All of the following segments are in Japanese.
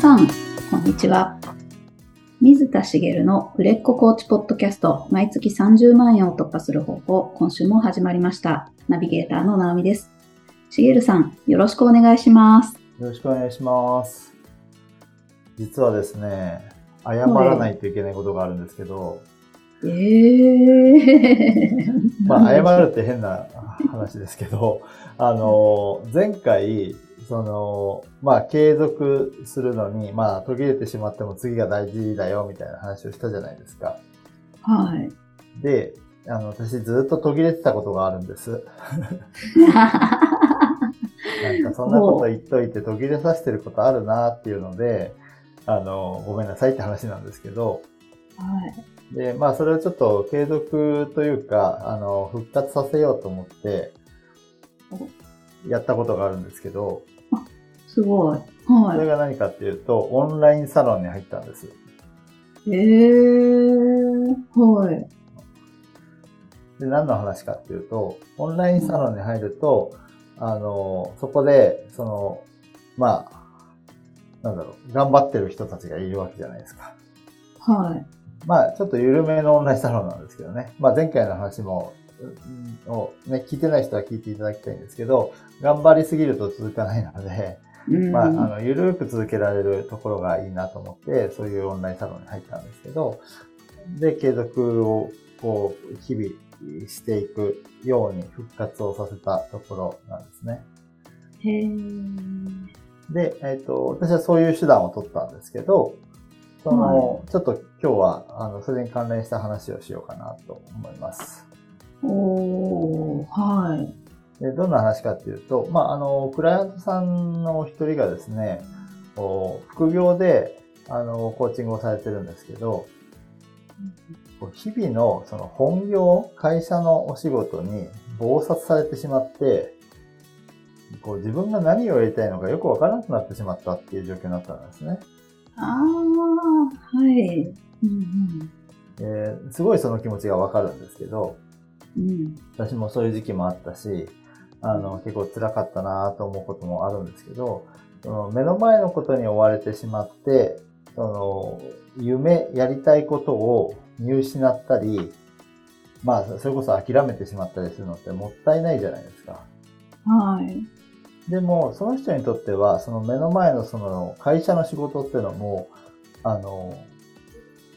さん、こんにちは。水田茂の売れっ子コーチポッドキャスト、毎月30万円を突破する方法、今週も始まりました。ナビゲーターの直美です。茂さん、よろしくお願いします。よろしくお願いします。実はですね、謝らないといけないことがあるんですけど、えー。まあ、謝るって変な話ですけど、あの、前回、その、まあ、継続するのに、まあ、途切れてしまっても次が大事だよ、みたいな話をしたじゃないですか。はい。で、あの、私ずっと途切れてたことがあるんです。なんかそんなこと言っといて途切れさせてることあるなっていうので、あの、ごめんなさいって話なんですけど、はい。で、まあそれをちょっと継続というか、あの、復活させようと思って、やったことがあるんですけど、すごい。そはれが何かっていうと、オンラインサロンに入ったんです。い。えー。はい。で、何の話かっていうと、オンラインサロンに入ると、あの、そこで、その、まあ、なんだろう、頑張ってる人たちがいるわけじゃないですか。はい。まあ、ちょっと緩めのオンラインサロンなんですけどね。まあ、前回の話も、うんをね、聞いてない人は聞いていただきたいんですけど、頑張りすぎると続かないので、うんまあ、あの、ゆるく続けられるところがいいなと思って、そういうオンラインサロンに入ったんですけど、で、継続を、こう、日々していくように復活をさせたところなんですね。へー。で、えっ、と、私はそういう手段を取ったんですけど、その、ちょっと今日は、あの、それに関連した話をしようかなと思います。おー。はい。で、どんな話かっていうと、まあ、あの、クライアントさんのお一人がですね、副業で、あの、コーチングをされてるんですけど、こう日々のその本業、会社のお仕事に忙殺されてしまって、こう自分が何をやりたいのかよくわからなくなってしまったっていう状況になったんですね。あー。はい。うんえーすごいその気持ちがわかるんですけど、うん。うん。私もそういう時期もあったし、あの、結構辛かったなと思うこともあるんですけど、その目の前のことに追われてしまって、その、夢、やりたいことを見失ったり、まあ、それこそ諦めてしまったりするのってもったいないじゃないですか。はい。でも、その人にとっては、その目の前のその会社の仕事っていうのも、あの、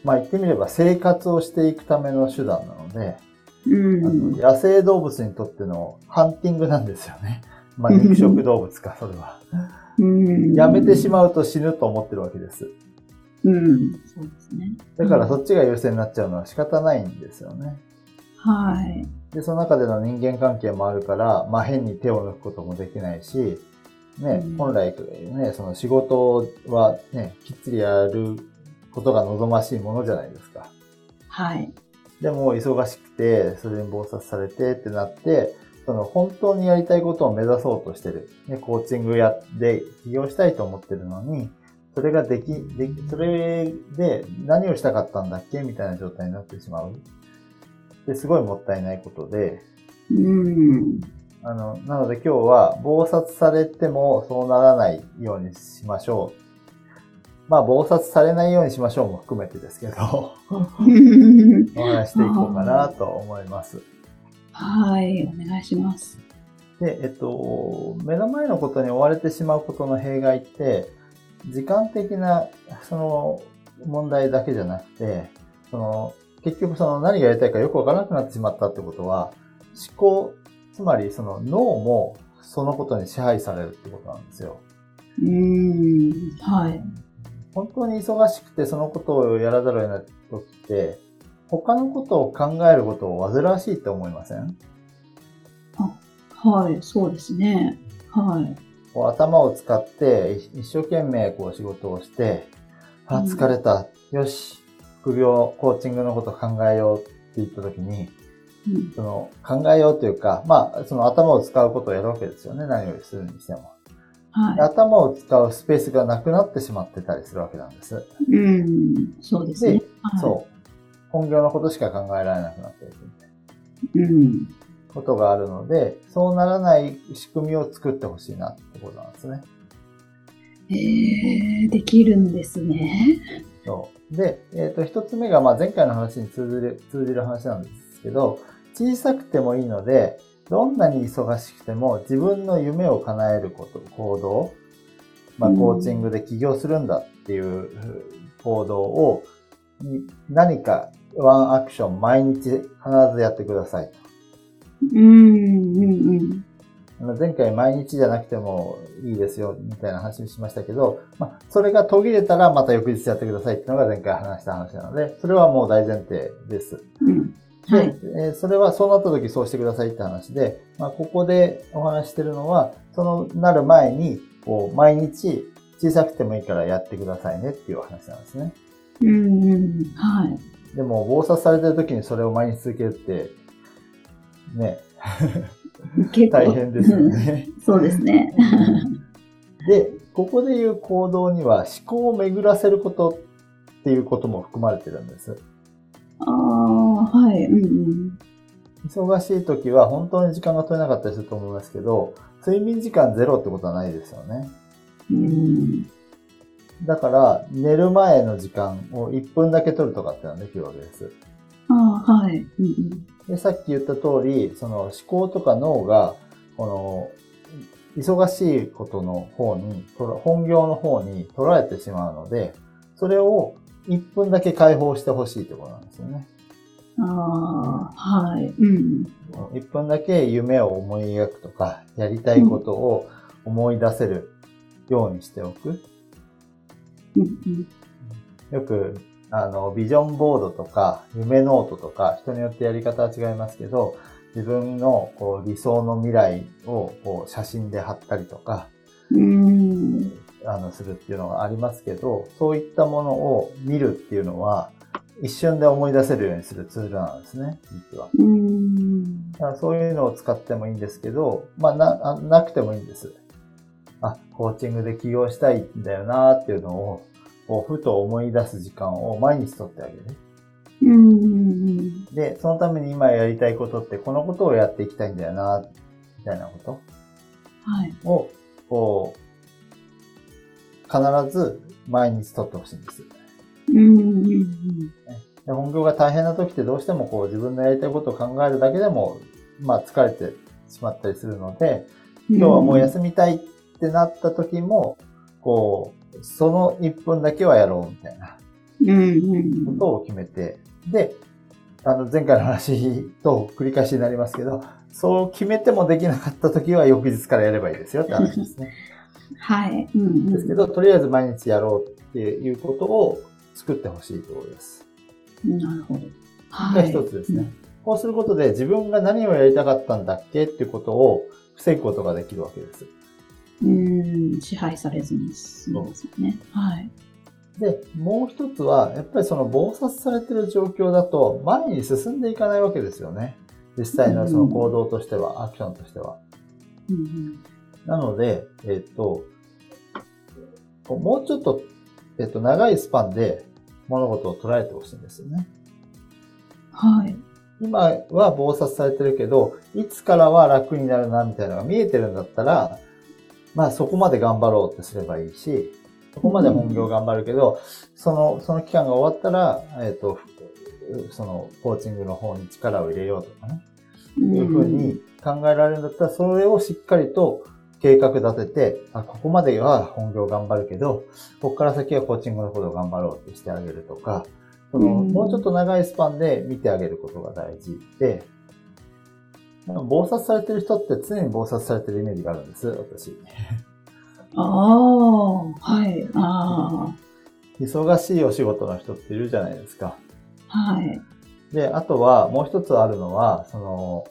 まあ言ってみれば生活をしていくための手段なので、うん。あの野生動物にとってのハンティングなんですよね。まあ肉食動物か、それは。うん。やめてしまうと死ぬと思ってるわけです。うん。そうですね。だからそっちが優先になっちゃうのは仕方ないんですよね。はい。で、その中での人間関係もあるから、まあ変に手を抜くこともできないし、ね、うん本来ね、その仕事はね、きっちりやることが望ましいものじゃないですか。はい。でも忙しくて、それに忙殺されてってなって、その本当にやりたいことを目指そうとしてる。ね、コーチングやって起業したいと思ってるのに、それができ、でき、それで何をしたかったんだっけ？みたいな状態になってしまう。で、すごいもったいないことで、うん。あの、なので今日は、暴殺されてもそうならないようにしましょう。まあ、暴殺されないようにしましょうも含めてですけど、お話していこうかなと思います。はい。お願いします。で、えっと、目の前のことに追われてしまうことの弊害って、時間的な、その、問題だけじゃなくて、その、結局その何がやりたいかよくわからなくなってしまったってことは、思考、つまりその脳もそのことに支配されるってことなんですよ。うん。はい。本当に忙しくてそのことをやらざるを得ない時って、他のことを考えることを煩わしいって思いません？はい。そうですね。はい。こう頭を使って一一生懸命こう仕事をして、あ、うん疲れた。よし、副業、コーチングのこと考えようって言った時に、うん。その考えようというか、まあ、その頭を使うことをやるわけですよね。何をするにしても。は頭を使うスペースがなくなってしまってたりするわけなんです。い。うん。そうですね。はい、そう。本業のことしか考えられなくなっていくみたいな。うん。ことがあるので、そうならない仕組みを作ってほしいなってことなんですね。へえ、できるんですね。そう。で、えっ、と、一つ目が、まあ、前回の話に通じる、通じる話なんですけど、小さくてもいいので、どんなに忙しくても自分の夢を叶えること、行動、まあ、コーチングで起業するんだっていう行動を、何かワンアクション毎日必ずやってください。うん、うん、うん。前回毎日じゃなくてもいいですよ、みたいな話しましたけど、まあ、それが途切れたらまた翌日やってくださいっていうのが前回話した話なので、それはもう大前提です。うん。で、はい。えーそれはそうなった時そうしてくださいって話で、まあ、ここでお話ししてるのは、そのなる前に、こう、毎日小さくてもいいからやってくださいねっていう話なんですね。うん、うん。はい。でも、暴殺されてる時にそれを毎日続けるって、ね。大変ですよね。うんそうですね。で、ここでいう行動には思考を巡らせることっていうことも含まれてるんです。ああ、はい。うん、うん。忙しい時は本当に時間が取れなかったりすると思いますけど、睡眠時間ゼロってことはないですよね。うん。だから、寝る前の時間を1分だけ取るとかってのはできるわけです。ああ、はい。うん、うん。で、さっき言った通り、その思考とか脳が、この、忙しいことの方に、本業の方に取られてしまうので、それを1分だけ解放してほしいってことなんですよね。ああ、はい。うん。1分だけ夢を思い描くとか、やりたいことを思い出せるようにしておく。うん、うん。よく、あの、ビジョンボードとか、夢ノートとか、人によってやり方は違いますけど、自分のこう理想の未来をこう写真で貼ったりとか、うん。あの、するっていうのがありますけど、そういったものを見るっていうのは、一瞬で思い出せるようにするツールなんですね、実は。うん。だからそういうのを使ってもいいんですけど、まあな、あなくてもいいんです。あ、コーチングで起業したいんだよなっていうのを、こうふと思い出す時間を毎日取ってあげる。うん。で、そのために今やりたいことってこのことをやっていきたいんだよな、みたいなこはい。こう、必ず毎日取ってほしいんです。うん。で本業が大変な時ってどうしてもこう自分のやりたいことを考えるだけでも、まあ疲れてしまったりするので、今日はもう休みたいってなった時も、こう、その1分だけはやろうみたいなうん。うん。ことを決めて、で、あの前回の話と繰り返しになりますけど、そう決めてもできなかった時は翌日からやればいいですよって話ですね。はい。うん。ですけど、とりあえず毎日やろうっていうことを作ってほしいところです。なるほど。がはい。一つですね。こうすることで自分が何をやりたかったんだっけっていうことを防ぐことができるわけです。うん。支配されずに済みますよね。はい。で、もう一つは、やっぱりその暴殺されてる状況だと前に進んでいかないわけですよね。実際のその行動としては、アクションとしては。うん。なので、えっと、もうちょっと、えっと、長いスパンで物事を捉えてほしいんですよね。はい。今は暴殺されてるけど、いつからは楽になるな、みたいなのが見えてるんだったら、まあそこまで頑張ろうってすればいいし、そこまで本業頑張るけど、その、その期間が終わったら、えっ、と、その、コーチングの方に力を入れようとかね、いうふうに考えられるんだったら、それをしっかりと計画立てて、あ、ここまでは本業頑張るけど、ここから先はコーチングのことを頑張ろうってしてあげるとか、その、うんもうちょっと長いスパンで見てあげることが大事で、暴殺されてる人って常に暴殺されてるイメージがあるんです、私。ああ、はい。あ忙しいお仕事の人っているじゃないですか。あ、はい。で、あとは、もう一つあるのは、その、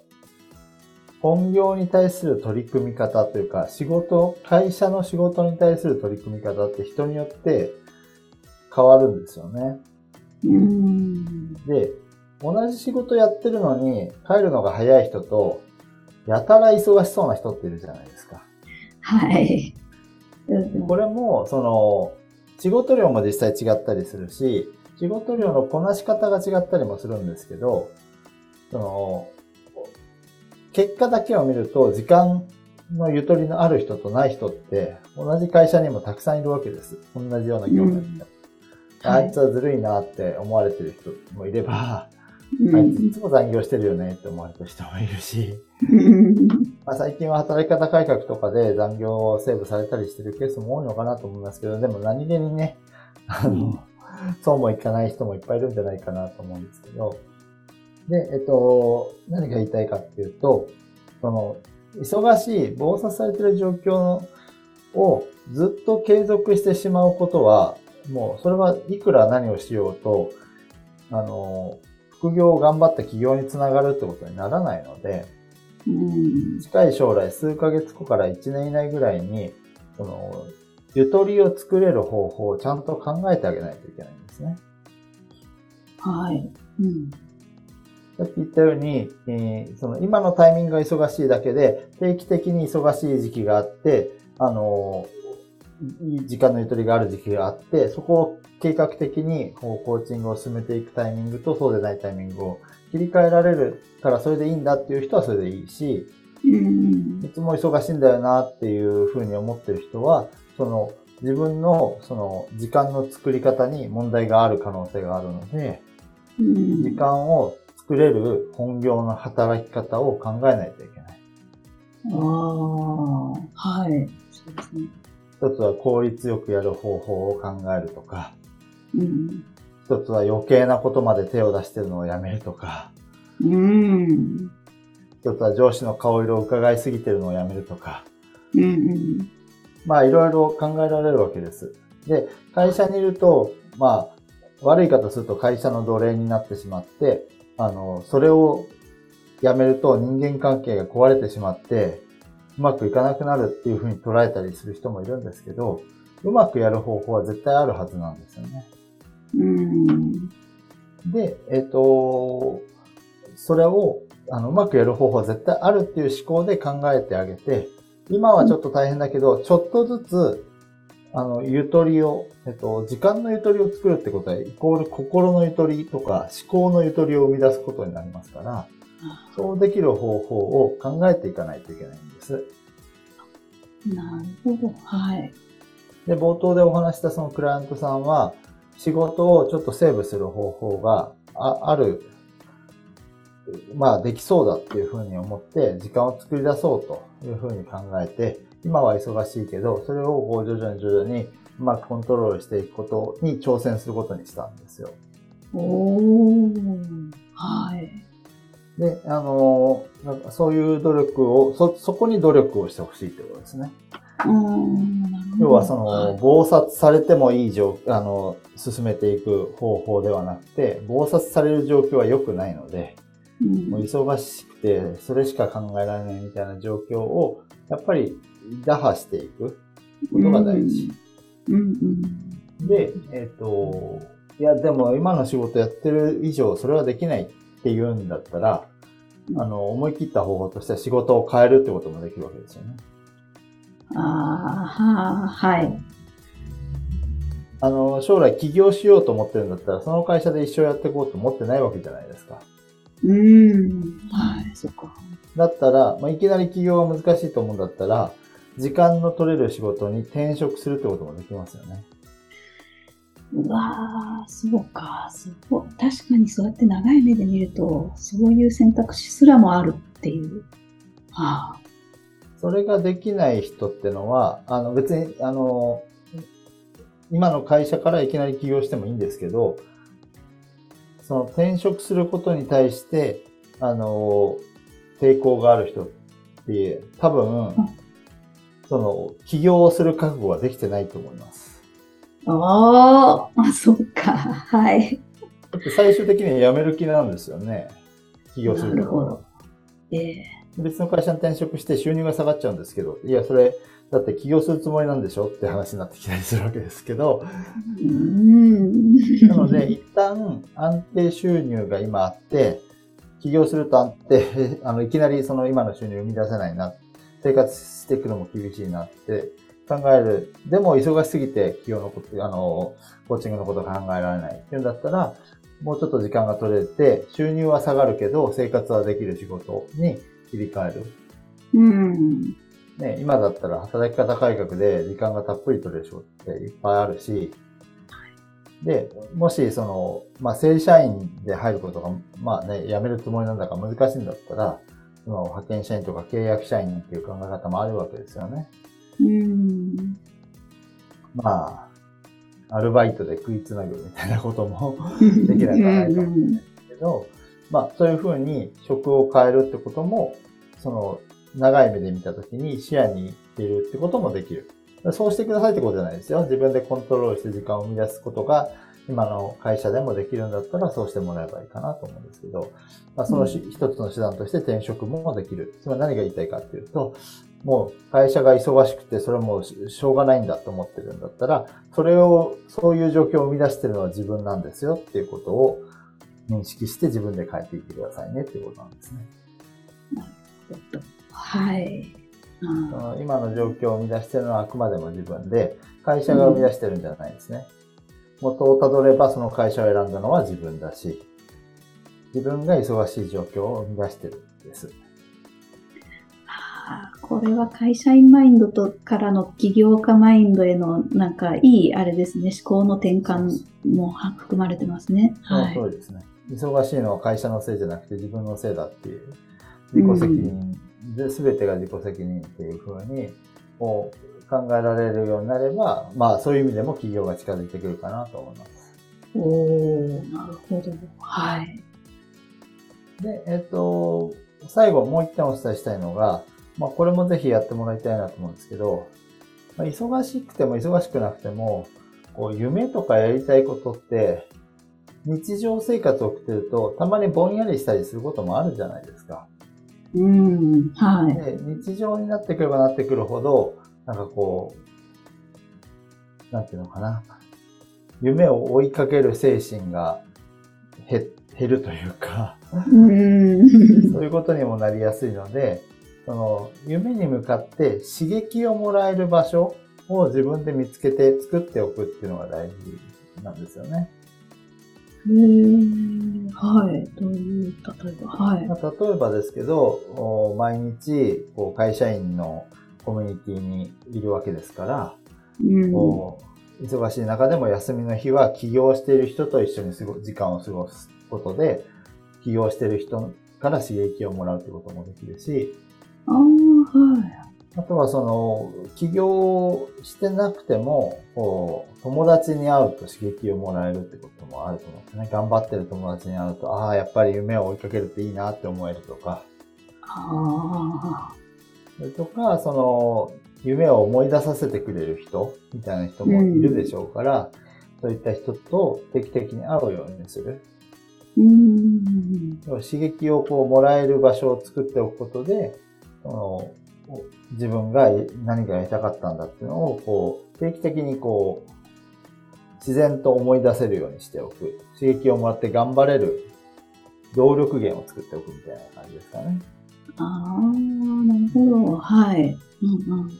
本業に対する取り組み方というか、仕事、会社の仕事に対する取り組み方って人によって変わるんですよね。うん。で、同じ仕事やってるのに帰るのが早い人と、やたら忙しそうな人っているじゃないですか。はい。うんこれも、その、仕事量も実際違ったりするし、仕事量のこなし方が違ったりもするんですけど、その、結果だけを見ると時間のゆとりのある人とない人って、同じ会社にもたくさんいるわけです。同じような業務で。あいつはずるいなって思われてる人もいれば、うん。あいついつも残業してるよねって思われてる人もいるし、うん。まあ、最近は働き方改革とかで残業をセーブされたりしてるケースも多いのかなと思いますけど、でも何気にね、あの、そうもいかない人もいっぱいいるんじゃないかなと思うんですけど、で、えっと、何が言いたいかっていうと、その、忙しい、暴殺されてる状況をずっと継続してしまうことは、もうそれはいくら何をしようと、あの、副業を頑張った企業につながるってことにならないので、うん近い将来、数ヶ月後から1年以内ぐらいに、その、ゆとりを作れる方法をちゃんと考えてあげないといけないんですね。はい。うんさっき言ったように、えーその今のタイミングが忙しいだけで、定期的に忙しい時期があって、あのー、いい時間のゆとりがある時期があって、そこを計画的にこうコーチングを進めていくタイミングとそうでないタイミングを切り替えられるからそれでいいんだっていう人はそれでいいし、うん。いつも忙しいんだよなっていうふうに思ってる人は、その自分のその時間の作り方に問題がある可能性があるので、うん。時間を作れる本業の働き方を考えないといけない。ああ、はい。そうですね。一つは効率よくやる方法を考えるとか、うん。一つは余計なことまで手を出してるのをやめるとか、うん。一つは上司の顔色を伺いすぎてるのをやめるとか、うんうん。まあいろいろ考えられるわけです。で、会社にいると、まあ悪い方すると会社の奴隷になってしまって、あの、それをやめると人間関係が壊れてしまって、うまくいかなくなるっていうふうに捉えたりする人もいるんですけど、うまくやる方法は絶対あるはずなんですよね。うん。で、えっ、と、それを、あの、うまくやる方法は絶対あるっていう思考で考えてあげて、今はちょっと大変だけど、ちょっとずつ、あの、ゆとりを、えっと、時間のゆとりを作るってことは、イコール心のゆとりとか思考のゆとりを生み出すことになりますから、そうできる方法を考えていかないといけないんです。なるほど。はい。で、冒頭でお話したそのクライアントさんは、仕事をちょっとセーブする方法があある、まあできそうだっていうふうに思って、時間を作り出そうというふうに考えて、今は忙しいけど、それをこう徐々に徐々にうまくコントロールしていくことに挑戦することにしたんですよ。おー。はい。で、あの、なんかそういう努力を、そ、そこに努力をしてほしいということですね。うん。要はその、はい暴殺されてもいい状あの、進めていく方法ではなくて、暴殺される状況は良くないので、うんもう忙しくて、それしか考えられないみたいな状況を、やっぱり打破していくことが大事。うんうん。で、えっ、と、いや、でも今の仕事やってる以上、それはできないって言うんだったら、あの、思い切った方法としては仕事を変えるってこともできるわけですよね。ああ、はあ、はい。あの、将来起業しようと思ってるんだったら、その会社で一生やっていこうと思ってないわけじゃないですか。うん。はい、そっか。だったら、まあ、いきなり起業が難しいと思うんだったら、時間の取れる仕事に転職するってこともできますよね。うわー、そうか。そう。確かにそうやって長い目で見ると、そういう選択肢すらもあるっていう。はあ。それができない人ってのは、あの別に、あの、今の会社からいきなり起業してもいいんですけど、その転職することに対して、あの、抵抗がある人って、多分、その、起業をする覚悟ができてないと思います。あーあ、そっか。はい。だって最終的には辞める気なんですよね。起業するなるほど。ええ別の会社に転職して収入が下がっちゃうんですけど、いや、それ、だって起業するつもりなんでしょって話になってきたりするわけですけど、うーん。なので、一旦安定収入が今あって、起業すると安定、あの、いきなりその今の収入を生み出せないな、生活していくのも厳しいなって考える。でも忙しすぎて起業のこと、あの、コーチングのこと考えられないっていうんだったら、もうちょっと時間が取れて、収入は下がるけど、生活はできる仕事に切り替える。うん。ね、今だったら働き方改革で時間がたっぷり取れる仕事っていっぱいあるし、で、もし、その、まあ、正社員で入ることが、まあね、辞めるつもりなんだか難しいんだったら、その派遣社員とか契約社員っていう考え方もあるわけですよね。うん。まあ、アルバイトで食いつなぐみたいなことも できなくはないかもしれないですけど、まあ、そういうふうに職を変えるってことも、その、長い目で見たときに視野に入れるってこともできる。そうしてくださいってことじゃないですよ。自分でコントロールして時間を生み出すことが、今の会社でもできるんだったらそうしてもらえばいいかなと思うんですけど、まあ、その一つの手段として転職もできる。つまり何が言いたいかっていうと、もう会社が忙しくてそれはもうしょうがないんだと思ってるんだったら、それを、そういう状況を生み出してるのは自分なんですよっていうことを認識して自分で変えていってくださいねっていうことなんですね。はい。うん、今の状況を生み出してるのはあくまでも自分で、会社が生み出してるんじゃないですね。元をたどればその会社を選んだのは自分だし、自分が忙しい状況を生み出してるんです。あこれは会社員マインドとからの起業家マインドへのなんかいいあれですね、思考の転換も含まれてますね。はい。そうですね。忙しいのは会社のせいじゃなくて自分のせいだっていう自己責任で、全てが自己責任っていうふうに、考えられるようになれば、まあ、そういう意味でも企業が近づいてくるかなと思います。おー、なるほど。はい。で、えっと、最後もう一点お伝えしたいのが、まあ、これもぜひやってもらいたいなと思うんですけど、まあ、忙しくても忙しくなくても、こう、夢とかやりたいことって、日常生活を送ってると、たまにぼんやりしたりすることもあるじゃないですか。うん、はい。で、日常になってくればなってくるほど、なんかこう、なんていうのかな。夢を追いかける精神が減るというかうんそういうことにもなりやすいので、その夢に向かって刺激をもらえる場所を自分で見つけて作っておくっていうのが大事なんですよね。へはい。どういう、例えば、はい。まあ、例えばですけど、毎日、こう、会社員のコミュニティにいるわけですから、うん、忙しい中でも休みの日は起業している人と一緒に過ご時間を過ごすことで、起業している人から刺激をもらうということもできるし、ああ、はい。あとはその、起業してなくても、こう、友達に会うと刺激をもらえるってこともあると思うんですね。頑張ってる友達に会うと、ああ、やっぱり夢を追いかけるといいなって思えるとか。ああ。それとか、その、夢を思い出させてくれる人みたいな人もいるでしょうから、うん、そういった人と定期的に会うようにする。うん、刺激をこうもらえる場所を作っておくことで、その自分が何がやりたかったんだっていうのを、こう、定期的にこう、自然と思い出せるようにしておく。刺激をもらって頑張れる動力源を作っておくみたいな感じですかね。ああ、なるほど。はい。うんうん。っ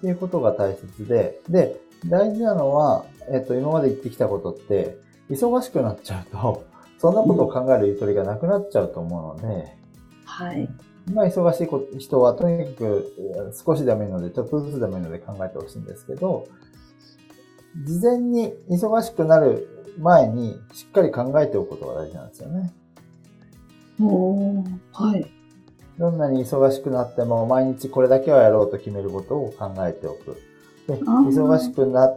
ていうことが大切で、で、大事なのは、えっと、今まで言ってきたことって、忙しくなっちゃうと、そんなことを考えるゆとりがなくなっちゃうと思うので、はい。今忙しい人はとにかく少しでもいいので、ちょっとずつでもいいので考えてほしいんですけど、事前に忙しくなる前にしっかり考えておくことが大事なんですよね。おはい。どんなに忙しくなっても毎日これだけはやろうと決めることを考えておく。で忙しくな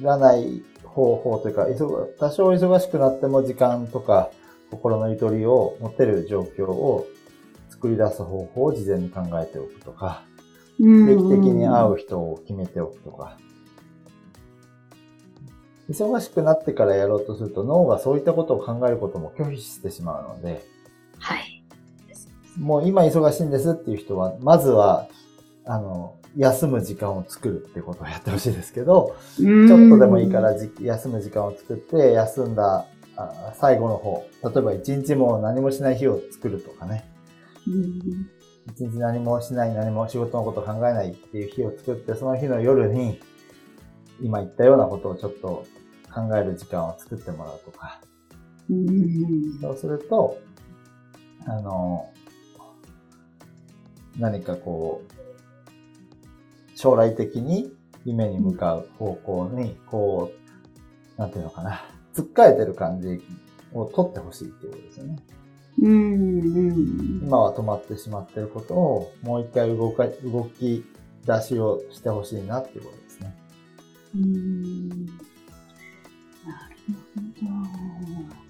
らない方法というか、多少忙しくなっても時間とか心のゆとりを持てる状況を作り出す方法を事前に考えておくとか、定期的に会う人を決めておくとか、忙しくなってからやろうとすると脳がそういったことを考えることも拒否してしまうので、はい。もう今忙しいんですっていう人は、まずは、あの、休む時間を作るってことをやってほしいですけど、ちょっとでもいいから休む時間を作って、休んだ最後の方、例えば一日も何もしない日を作るとかね。一日何もしない、何も仕事のことを考えないっていう日を作って、その日の夜に、今言ったようなことをちょっと考える時間を作ってもらうとか。そうすると、あの、何かこう、将来的に夢に向かう方向に、こう、なんていうのかな、突っかえてる感じを取ってほしいっていうことですよね。うんうん今は止まってしまってることを、もう一回動か、動き出しをしてほしいなっていうことですね。うんなるほど。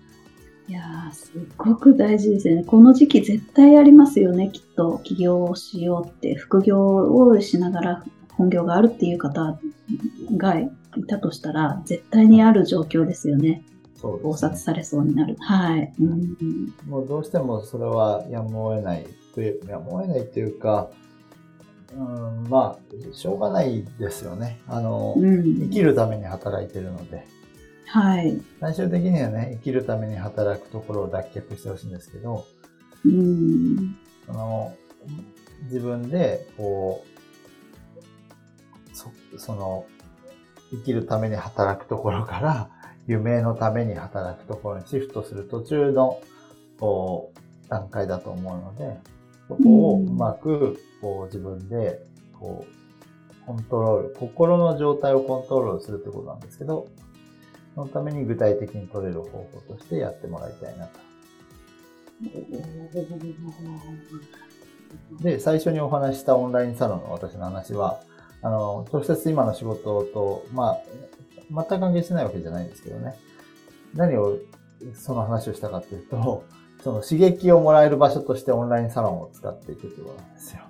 いやー、すっごく大事ですよね。この時期絶対ありますよね、きっと。起業をしようって、副業をしながら本業があるっていう方がいたとしたら、絶対にある状況ですよね。そうね殺されそうになる。はい。うんもうどうしてもそれはやむを得ないという、やむを得ないというか、うん、まあ、しょうがないですよね。あの、うん生きるために働いてるので、はい。最終的にはね、生きるために働くところを脱却してほしいんですけど、うん。その、自分で、こう、そその、生きるために働くところから、夢のために働くところにシフトする途中の、段階だと思うので、そこをうまく、こう、自分で、こう、コントロール、心の状態をコントロールするってことなんですけど、そのために具体的に取れる方法としてやってもらいたいなと。で、最初にお話ししたオンラインサロンの私の話は、あの、直接今の仕事と、まあ、全く関係してないわけじゃないんですけどね。何を、その話をしたかっていうと、その刺激をもらえる場所としてオンラインサロンを使っていくってことなんですよ。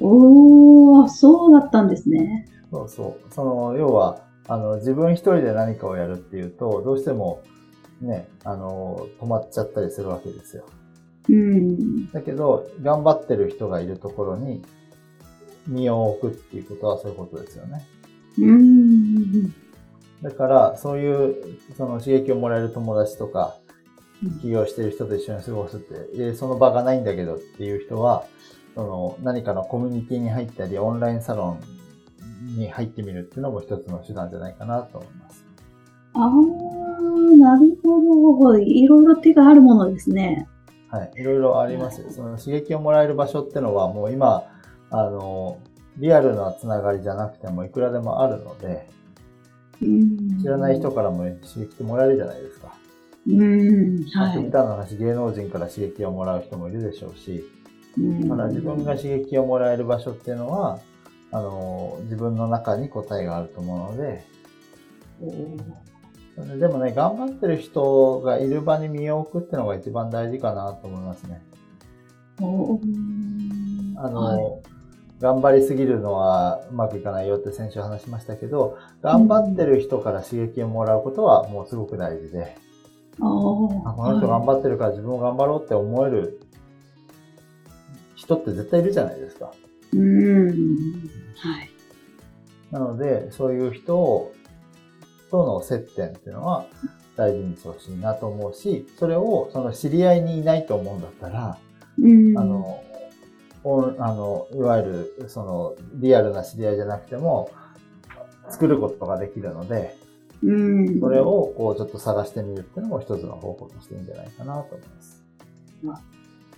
おー、そうだったんですね。そうそう。その、要は、あの、自分一人で何かをやるっていうと、どうしても、ね、あの、止まっちゃったりするわけですよ。うん。だけど、頑張ってる人がいるところに身を置くっていうことはそういうことですよね。うん。だから、そういう、その刺激をもらえる友達とか、起業してる人と一緒に過ごすって、で、その場がないんだけどっていう人は、その何かのコミュニティに入ったり、オンラインサロンに入ってみるっていうのも一つの手段じゃないかなと思います。あー、なるほど。いろいろ手があるものですね。はい。いろいろありますよ。その刺激をもらえる場所ってのはもう今、あの、リアルなつながりじゃなくてもいくらでもあるので、うん知らない人からも刺激ってもらえるじゃないですか。うん。は極い。端な話、芸能人から刺激をもらう人もいるでしょうし、うんだから自分が刺激をもらえる場所っていうのは、あの、自分の中に答えがあると思うので、でもね、頑張ってる人がいる場に身を置くっていうのが一番大事かなと思いますね。あの、はい頑張りすぎるのはうまくいかないよって先週話しましたけど、頑張ってる人から刺激をもらうことはもうすごく大事で、あこの人頑張ってるから自分も頑張ろうって思える人って絶対いるじゃないですか。うん。はい。なので、そういう人をとの接点っていうのは大事にしてほしいなと思うし、それをその知り合いにいないと思うんだったら、うん。あの、あの、いわゆる、その、リアルな知り合いじゃなくても、作ることができるので、うん。それをこうちょっと探してみるっていうのも一つの方法としていいんじゃないかなと思います。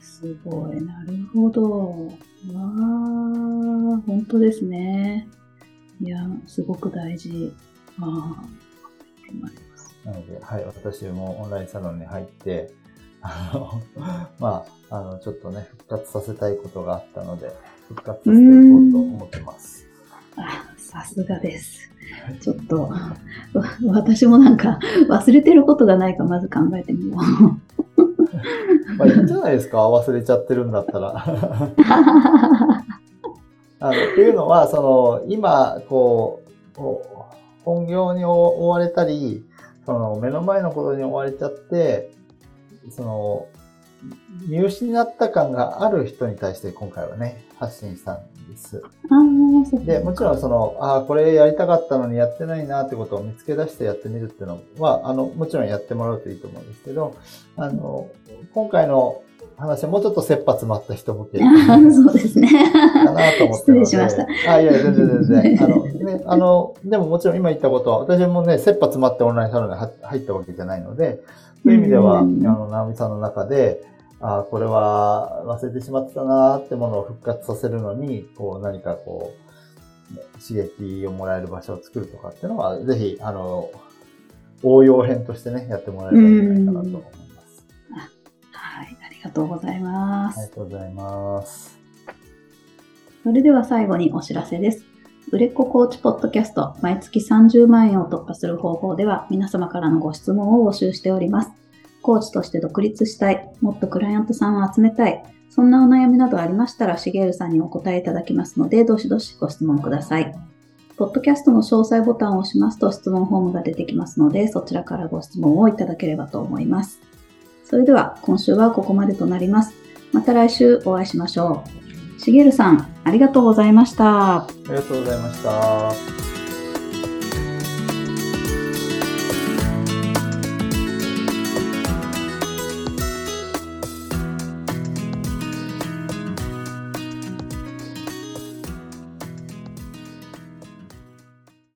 すごい、なるほど。わあ、本当ですね。いや、すごく大事。ああ。なので、はい、私もオンラインサロンに入って、あの、まあ、あの、ちょっとね、復活させたいことがあったので、復活させていこうと思ってます。あ、さすがです。ちょっと、わ 私もなんか忘れてることがないかまず考えてみよう。まあ、いいんじゃないですか忘れちゃってるんだったら。あの、っていうのは、その、今、こう本業に追われたり、その、目の前のことに追われちゃって、その、見失った感がある人に対して今回はね、発信したんです。で、もちろんその、ああ、これやりたかったのにやってないなってことを見つけ出してやってみるっていうのは、あの、もちろんやってもらうといいと思うんですけど、あの、今回の話はもうちょっと切羽詰まった人向けかあーそうですね。なと思って。失礼しました。あ、いや、全然全然。あの、ね、あの、でももちろん今言ったことは、私もね、切羽詰まってオンラインサロンに入入ったわけじゃないので、そういう意味では、あうんの、直美さんの中で、あこれは忘れてしまってたなーってものを復活させるのに、こう何かこ刺激をもらえる場所を作るとかっていうのは、ぜひ、あの、応用編としてね、やってもらえればいいんじゃないかなとりがとうございます。ありがとうございます。それでは最後にお知らせです。売れっ子コーチポッドキャスト、毎月30万円を突破する方法では、皆様からのご質問を募集しております。コーチとして独立したい、もっとクライアントさんを集めたい、そんなお悩みなどありましたら、しげるさんにお答えいただきますので、どしどしご質問ください。ポッドキャストの詳細ボタンを押しますと質問フォームが出てきますので、そちらからご質問をいただければと思います。それでは、今週はここまでとなります。また来週お会いしましょう。しげるさん、ありがとうございました。ありがとうございました。